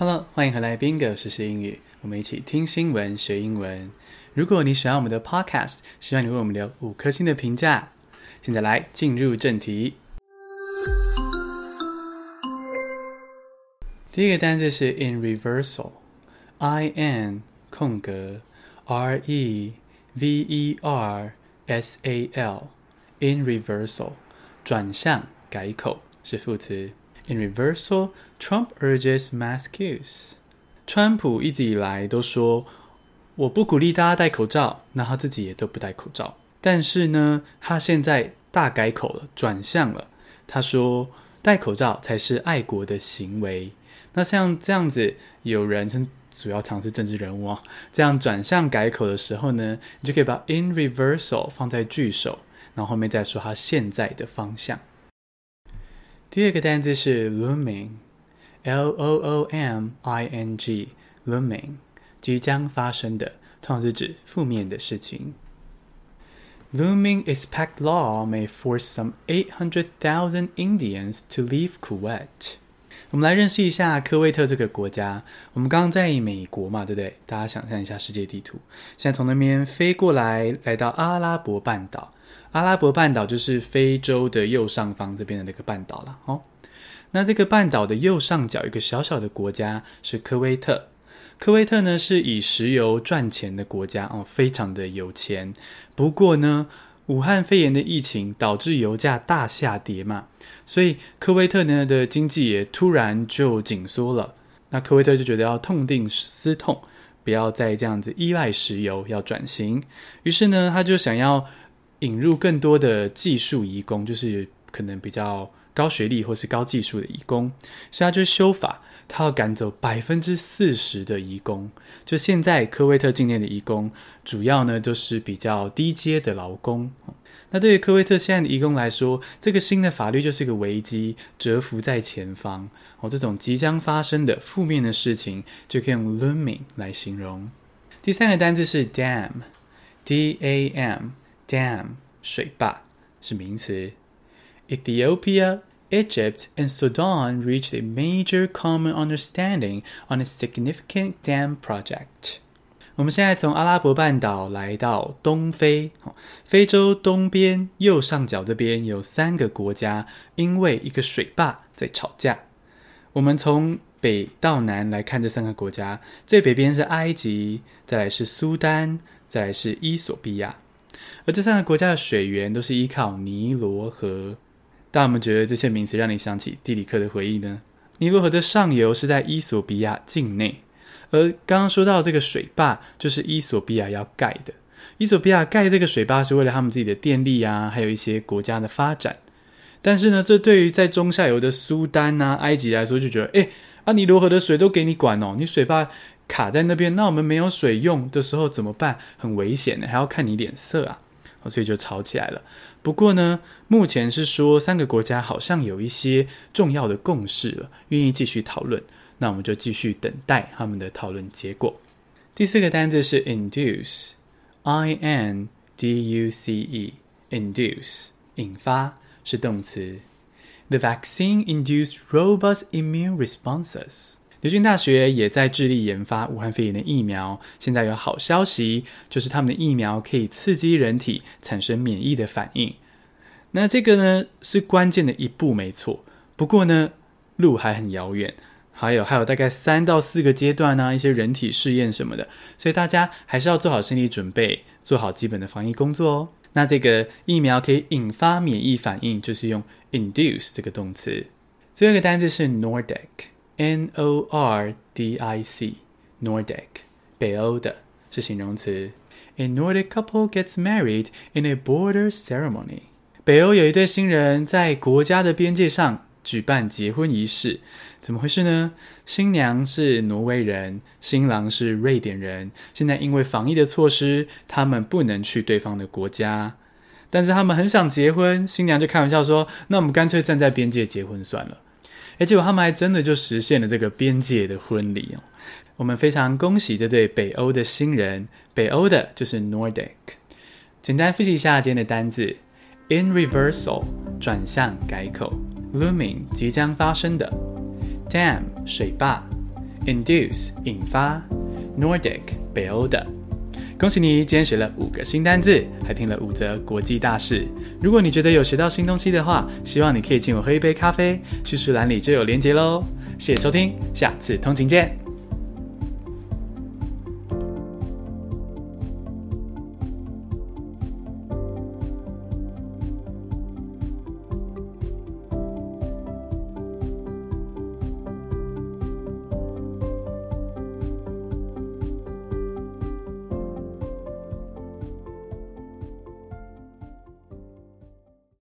Hello，欢迎回来，Bingo 时英语，我们一起听新闻学英文。如果你喜欢我们的 Podcast，希望你为我们留五颗星的评价。现在来进入正题。第一个单词是 in reversal，I N 空格 R E V E R S A L，in reversal 转向改口是副词。In reversal, Trump urges mask use。川普一直以来都说我不鼓励大家戴口罩，那他自己也都不戴口罩。但是呢，他现在大改口了，转向了。他说戴口罩才是爱国的行为。那像这样子，有人称主要尝试政治人物啊，这样转向改口的时候呢，你就可以把 in reversal 放在句首，然后后面再说他现在的方向。第二个单词是 looming，L O O M I N G，looming，即将发生的，通常是指负面的事情。Looming expat law may force some 800,000 Indians to leave Kuwait。 我们来认识一下科威特这个国家。我们刚刚在美国嘛，对不对？大家想象一下世界地图，现在从那边飞过来，来到阿拉伯半岛。阿拉伯半岛就是非洲的右上方这边的那个半岛了哦。那这个半岛的右上角一个小小的国家是科威特。科威特呢是以石油赚钱的国家哦，非常的有钱。不过呢，武汉肺炎的疫情导致油价大下跌嘛，所以科威特呢的经济也突然就紧缩了。那科威特就觉得要痛定思痛，不要再这样子依赖石油，要转型。于是呢，他就想要。引入更多的技术移工，就是可能比较高学历或是高技术的移工，所以他就修法，他要赶走百分之四十的移工。就现在科威特境内的移工，主要呢都是比较低阶的劳工。那对于科威特现在的移工来说，这个新的法律就是个危机，蛰伏在前方。哦，这种即将发生的负面的事情，就可以用 looming 来形容。第三个单字是 dam，D A M。Dam 水坝是名词。Ethiopia, Egypt, and Sudan reached a major common understanding on a significant dam project. 我们现在从阿拉伯半岛来到东非，非洲东边右上角这边有三个国家，因为一个水坝在吵架。我们从北到南来看这三个国家，最北边是埃及，再来是苏丹，再来是伊索比亚。而这三个国家的水源都是依靠尼罗河。但我们觉得这些名词让你想起地理课的回忆呢？尼罗河的上游是在伊索比亚境内，而刚刚说到这个水坝就是伊索比亚要盖的。伊索比亚盖这个水坝是为了他们自己的电力啊，还有一些国家的发展。但是呢，这对于在中下游的苏丹啊、埃及来说，就觉得，诶，啊，尼罗河的水都给你管哦，你水坝。卡在那边，那我们没有水用的时候怎么办？很危险的，还要看你脸色啊！所以就吵起来了。不过呢，目前是说三个国家好像有一些重要的共识了，愿意继续讨论。那我们就继续等待他们的讨论结果。第四个单字是 induce，I N D U C E，induce 引发是动词。The vaccine induced robust immune responses. 牛津大学也在致力研发武汉肺炎的疫苗。现在有好消息，就是他们的疫苗可以刺激人体产生免疫的反应。那这个呢，是关键的一步，没错。不过呢，路还很遥远，还有还有大概三到四个阶段呢、一些人体试验什么的。所以大家还是要做好心理准备，做好基本的防疫工作哦。那这个疫苗可以引发免疫反应，就是用 induce 这个动词。最后一个单字是 Nordic。N O R D I C，Nordic，北欧的是形容词。A Nordic couple gets married in a border ceremony。北欧有一对新人在国家的边界上举办结婚仪式，怎么回事呢？新娘是挪威人，新郎是瑞典人。现在因为防疫的措施，他们不能去对方的国家，但是他们很想结婚。新娘就开玩笑说：“那我们干脆站在边界结婚算了。”哎，结果他们还真的就实现了这个边界的婚礼哦。我们非常恭喜这对北欧的新人，北欧的就是 Nordic。简单复习一下今天的单字：in reversal 转向改口，looming 即将发生的，dam 水坝 induce 引发，Nordic 北欧的。恭喜你，今天学了五个新单字，还听了五则国际大事。如果你觉得有学到新东西的话，希望你可以请我喝一杯咖啡，叙述栏里就有连结喽。谢谢收听，下次通勤见。